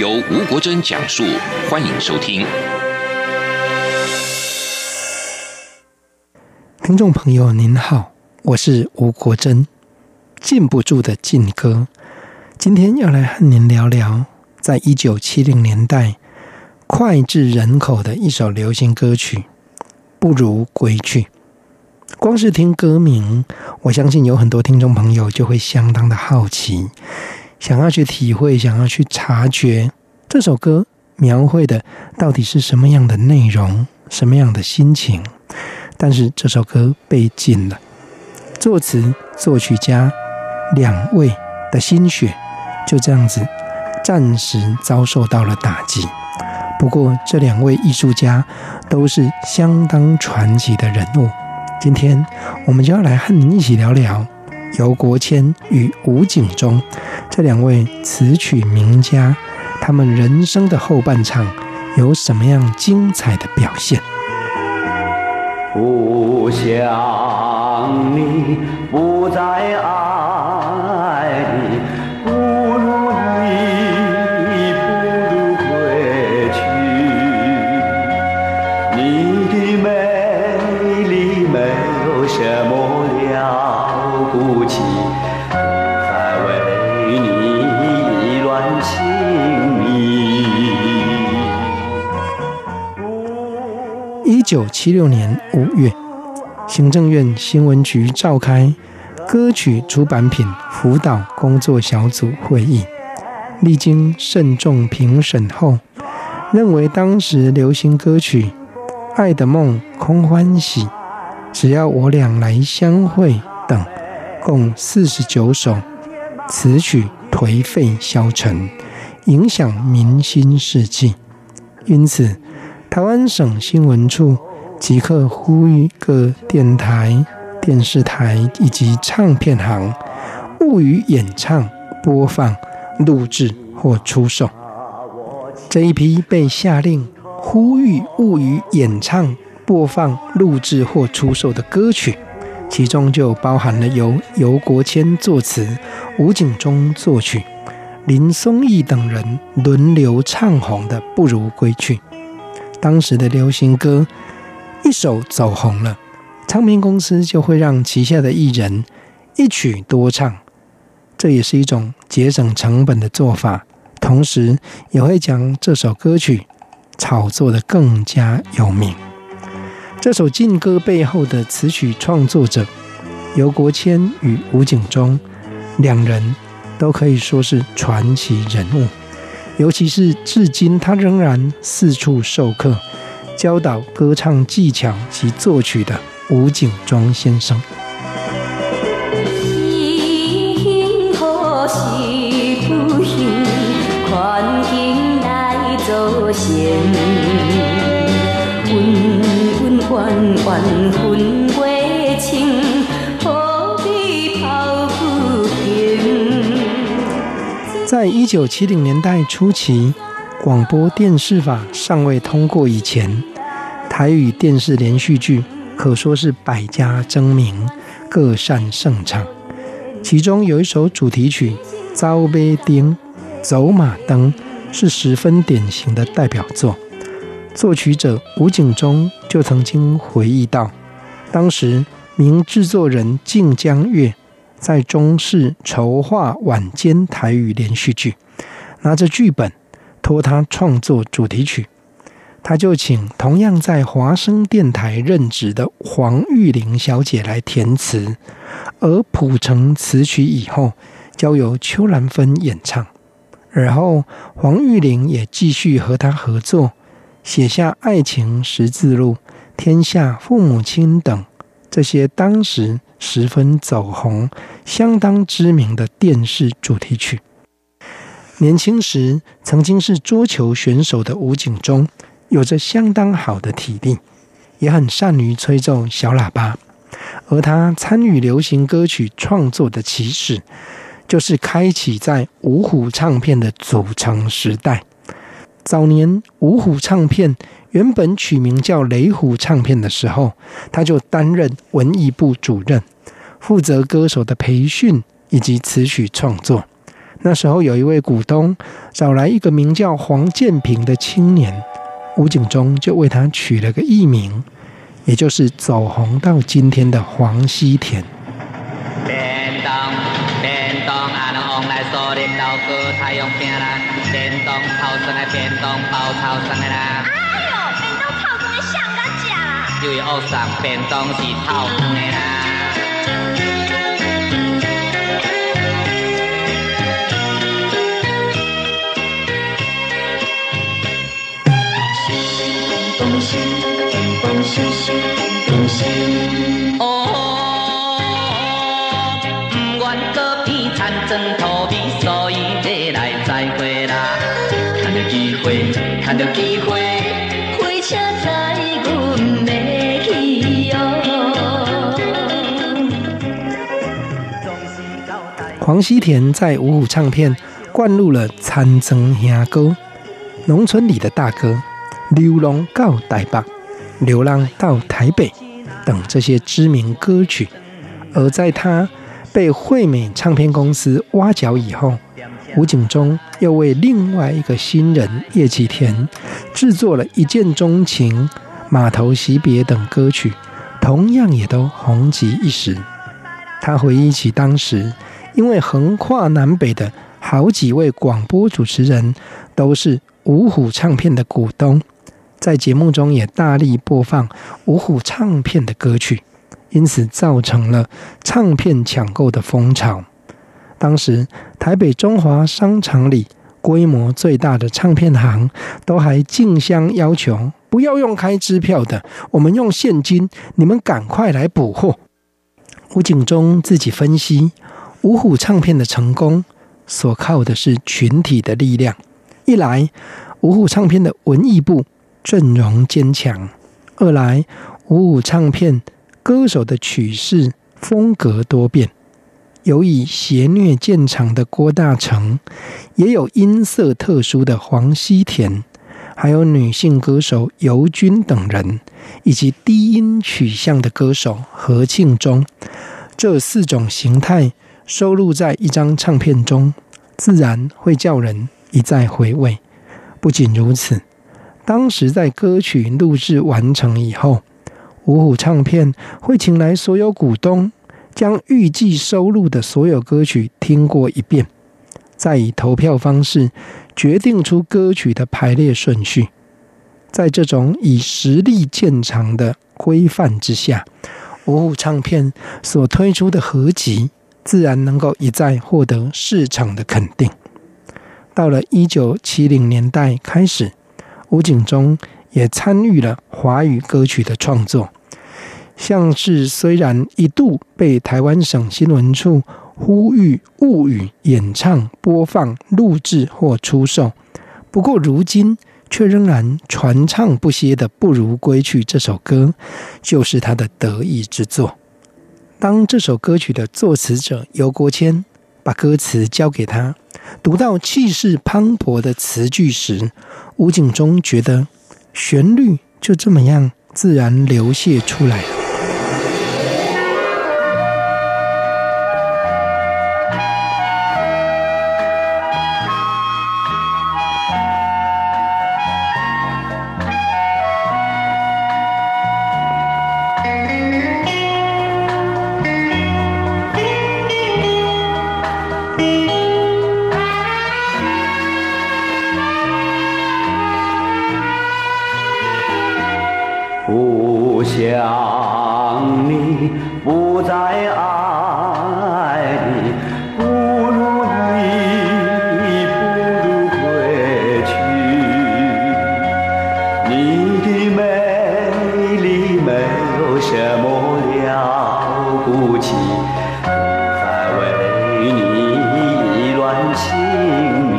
由吴国珍讲述，欢迎收听。听众朋友您好，我是吴国珍。禁不住的禁歌，今天要来和您聊聊，在一九七零年代脍炙人口的一首流行歌曲《不如归去》。光是听歌名，我相信有很多听众朋友就会相当的好奇。想要去体会，想要去察觉这首歌描绘的到底是什么样的内容，什么样的心情。但是这首歌被禁了，作词作曲家两位的心血就这样子暂时遭受到了打击。不过这两位艺术家都是相当传奇的人物。今天我们就要来和您一起聊聊。姚国谦与吴景中这两位词曲名家，他们人生的后半场有什么样精彩的表现？不想你，不再爱你。不如意，不如归去。你的美丽没有什么九七六年五月，行政院新闻局召开歌曲出版品辅导工作小组会议，历经慎重评审后，认为当时流行歌曲《爱的梦》《空欢喜》《只要我俩来相会》等共四十九首词曲颓废消沉，影响民心士气，因此。台湾省新闻处即刻呼吁各电台、电视台以及唱片行，勿予演唱、播放、录制或出售。这一批被下令呼吁勿予演唱、播放、录制或出售的歌曲，其中就包含了由游国谦作词、吴景中作曲、林松义等人轮流唱红的《不如归去》。当时的流行歌一首走红了，唱片公司就会让旗下的艺人一曲多唱，这也是一种节省成本的做法，同时也会将这首歌曲炒作得更加有名。这首劲歌背后的词曲创作者游国谦与吴景中两人都可以说是传奇人物。尤其是至今，他仍然四处授课，教导歌唱技巧及作曲的吴景庄先生。在一九七零年代初期，广播电视法尚未通过以前，台语电视连续剧可说是百家争鸣，各擅胜场。其中有一首主题曲《走马灯》，走马灯是十分典型的代表作。作曲者吴景中就曾经回忆到，当时名制作人晋江月。在中视筹划晚间台语连续剧，拿着剧本托他创作主题曲，他就请同样在华声电台任职的黄玉玲小姐来填词，而谱成词曲以后，交由邱兰芬演唱。而后黄玉玲也继续和他合作，写下《爱情十字路》《天下父母亲》等这些当时。十分走红、相当知名的电视主题曲。年轻时曾经是桌球选手的吴景中，有着相当好的体力，也很善于吹奏小喇叭。而他参与流行歌曲创作的起始，就是开启在五虎唱片的组成时代。早年五虎唱片原本取名叫雷虎唱片的时候，他就担任文艺部主任，负责歌手的培训以及词曲创作。那时候有一位股东找来一个名叫黄建平的青年，吴景中就为他取了个艺名。也就是走红到今天的黄西田。为恶上便当是透光的啦。机会，趁着机会。黄西田在五虎唱片灌入了《田庄兄歌》、农村里的大哥、流浪到台北、流浪到台北等这些知名歌曲，而在他被惠美唱片公司挖角以后，吴景中又为另外一个新人叶启田制作了一见钟情、码头惜别等歌曲，同样也都红极一时。他回忆起当时，因为横跨南北的好几位广播主持人都是五虎唱片的股东，在节目中也大力播放五虎唱片的歌曲，因此造成了唱片抢购的风潮。当时台北中华商场里规模最大的唱片行都还竞相要求不要用开支票的，我们用现金，你们赶快来补货。吴景中自己分析，五虎唱片的成功所靠的是群体的力量。一来，五虎唱片的文艺部阵容坚强；二来，五虎唱片歌手的曲式风格多变，有以邪虐见长的郭大成，也有音色特殊的黄西田，还有女性歌手尤君等人，以及低音取向的歌手何庆忠。这四种形态收录在一张唱片中，自然会叫人一再回味。不仅如此，当时在歌曲录制完成以后，五虎唱片会请来所有股东，将预计收录的所有歌曲听过一遍，再以投票方式决定出歌曲的排列顺序。在这种以实力见长的规范之下，五虎唱片所推出的合集，自然能够一再获得市场的肯定。到了一九七零年代开始，吴景中也参与了华语歌曲的创作，像是虽然一度被台湾省新闻处呼吁勿予演唱、播放、录制或出售，不过如今。却仍然传唱不歇的《不如归去》这首歌，就是他的得意之作。当这首歌曲的作词者游国谦把歌词交给他，读到气势磅礴的词句时，吴景中觉得旋律就这么样自然流泻出来了。你的美丽没有什么了不起再为你乱情迷。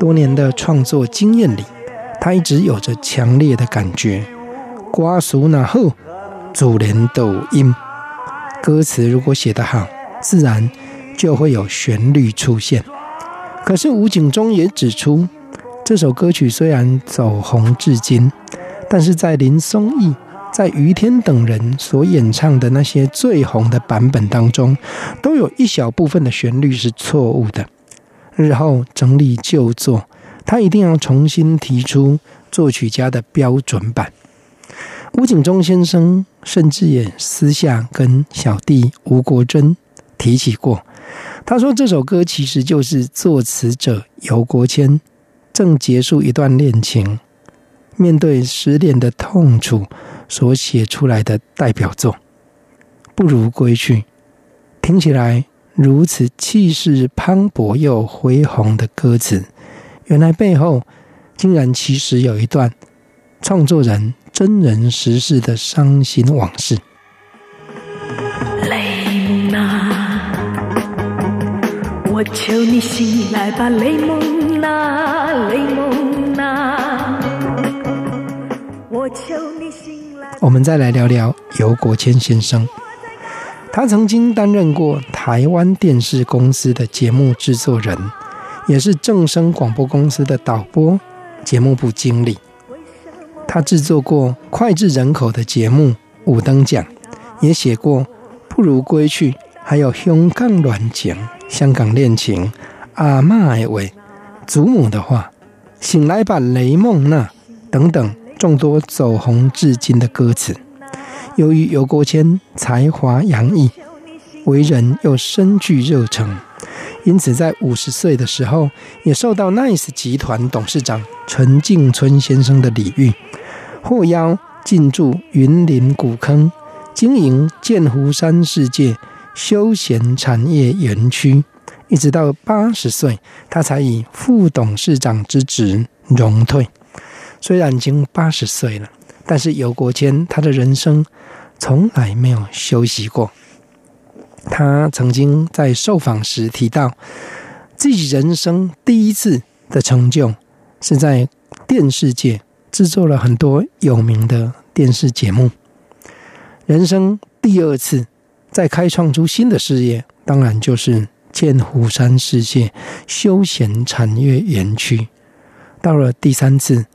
多年的创作经验里，他一直有着强烈的感觉：瓜熟那后，主人抖音。歌词如果写得好，自然就会有旋律出现。可是吴景中也指出，这首歌曲虽然走红至今，但是在林松义、在于天等人所演唱的那些最红的版本当中，都有一小部分的旋律是错误的。日后整理旧作，他一定要重新提出作曲家的标准版。吴景中先生甚至也私下跟小弟吴国珍提起过，他说这首歌其实就是作词者游国谦。正结束一段恋情，面对失恋的痛楚所写出来的代表作，不如归去。听起来如此气势磅礴又恢宏的歌词，原来背后竟然其实有一段创作人真人实事的伤心往事。雷梦啊，我求你醒来吧，雷蒙娜。我们再来聊聊游国谦先生。他曾经担任过台湾电视公司的节目制作人，也是正声广播公司的导播、节目部经理。他制作过脍炙人口的节目《五等奖》，也写过《不如归去》，还有《香港恋情》《香港恋情》《阿嬷的话》。祖母的话，醒来吧，雷梦娜等等众多走红至今的歌词。由于游国谦才华洋溢，为人又深具热诚，因此在五十岁的时候，也受到 Nice 集团董事长陈静春先生的礼遇，获邀进驻云林古坑，经营剑湖山世界休闲产业园区。一直到八十岁，他才以副董事长之职荣退。虽然已经八十岁了，但是游国谦他的人生从来没有休息过。他曾经在受访时提到，自己人生第一次的成就是在电视界制作了很多有名的电视节目。人生第二次再开创出新的事业，当然就是。建湖山世界休闲产业园区，到了第三次，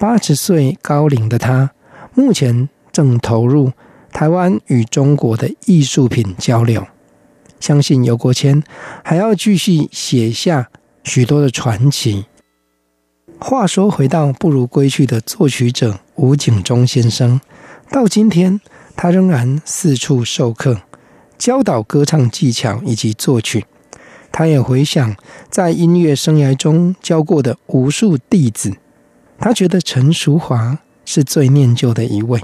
八十岁高龄的他，目前正投入台湾与中国的艺术品交流。相信游国谦还要继续写下许多的传奇。话说回到不如归去的作曲者吴景中先生，到今天他仍然四处授课，教导歌唱技巧以及作曲。他也回想在音乐生涯中教过的无数弟子，他觉得陈淑华是最念旧的一位。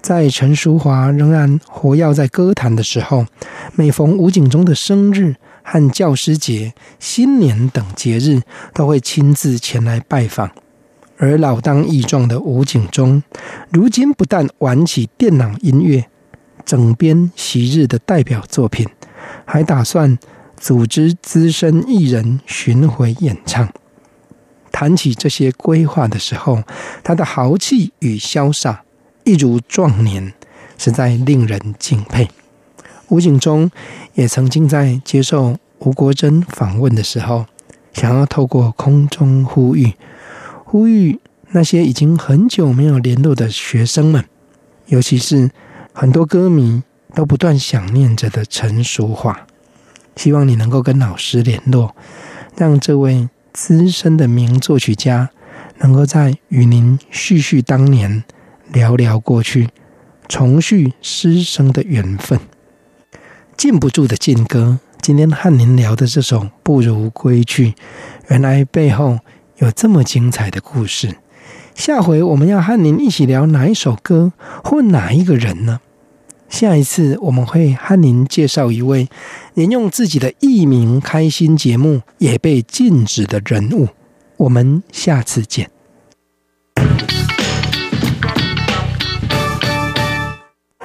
在陈淑华仍然活跃在歌坛的时候，每逢吴景中的生日和教师节、新年等节日，都会亲自前来拜访。而老当益壮的吴景中，如今不但玩起电脑音乐，整编昔日的代表作品，还打算。组织资深艺人巡回演唱，谈起这些规划的时候，他的豪气与潇洒一如壮年，实在令人敬佩。吴景中也曾经在接受吴国桢访问的时候，想要透过空中呼吁，呼吁那些已经很久没有联络的学生们，尤其是很多歌迷都不断想念着的陈淑樺。希望你能够跟老师联络，让这位资深的名作曲家能够在与您叙叙当年，聊聊过去，重续师生的缘分。禁不住的禁歌，今天和您聊的这首《不如归去》，原来背后有这么精彩的故事。下回我们要和您一起聊哪一首歌或哪一个人呢？下一次我们会和您介绍一位您用自己的艺名开心节目也被禁止的人物。我们下次见。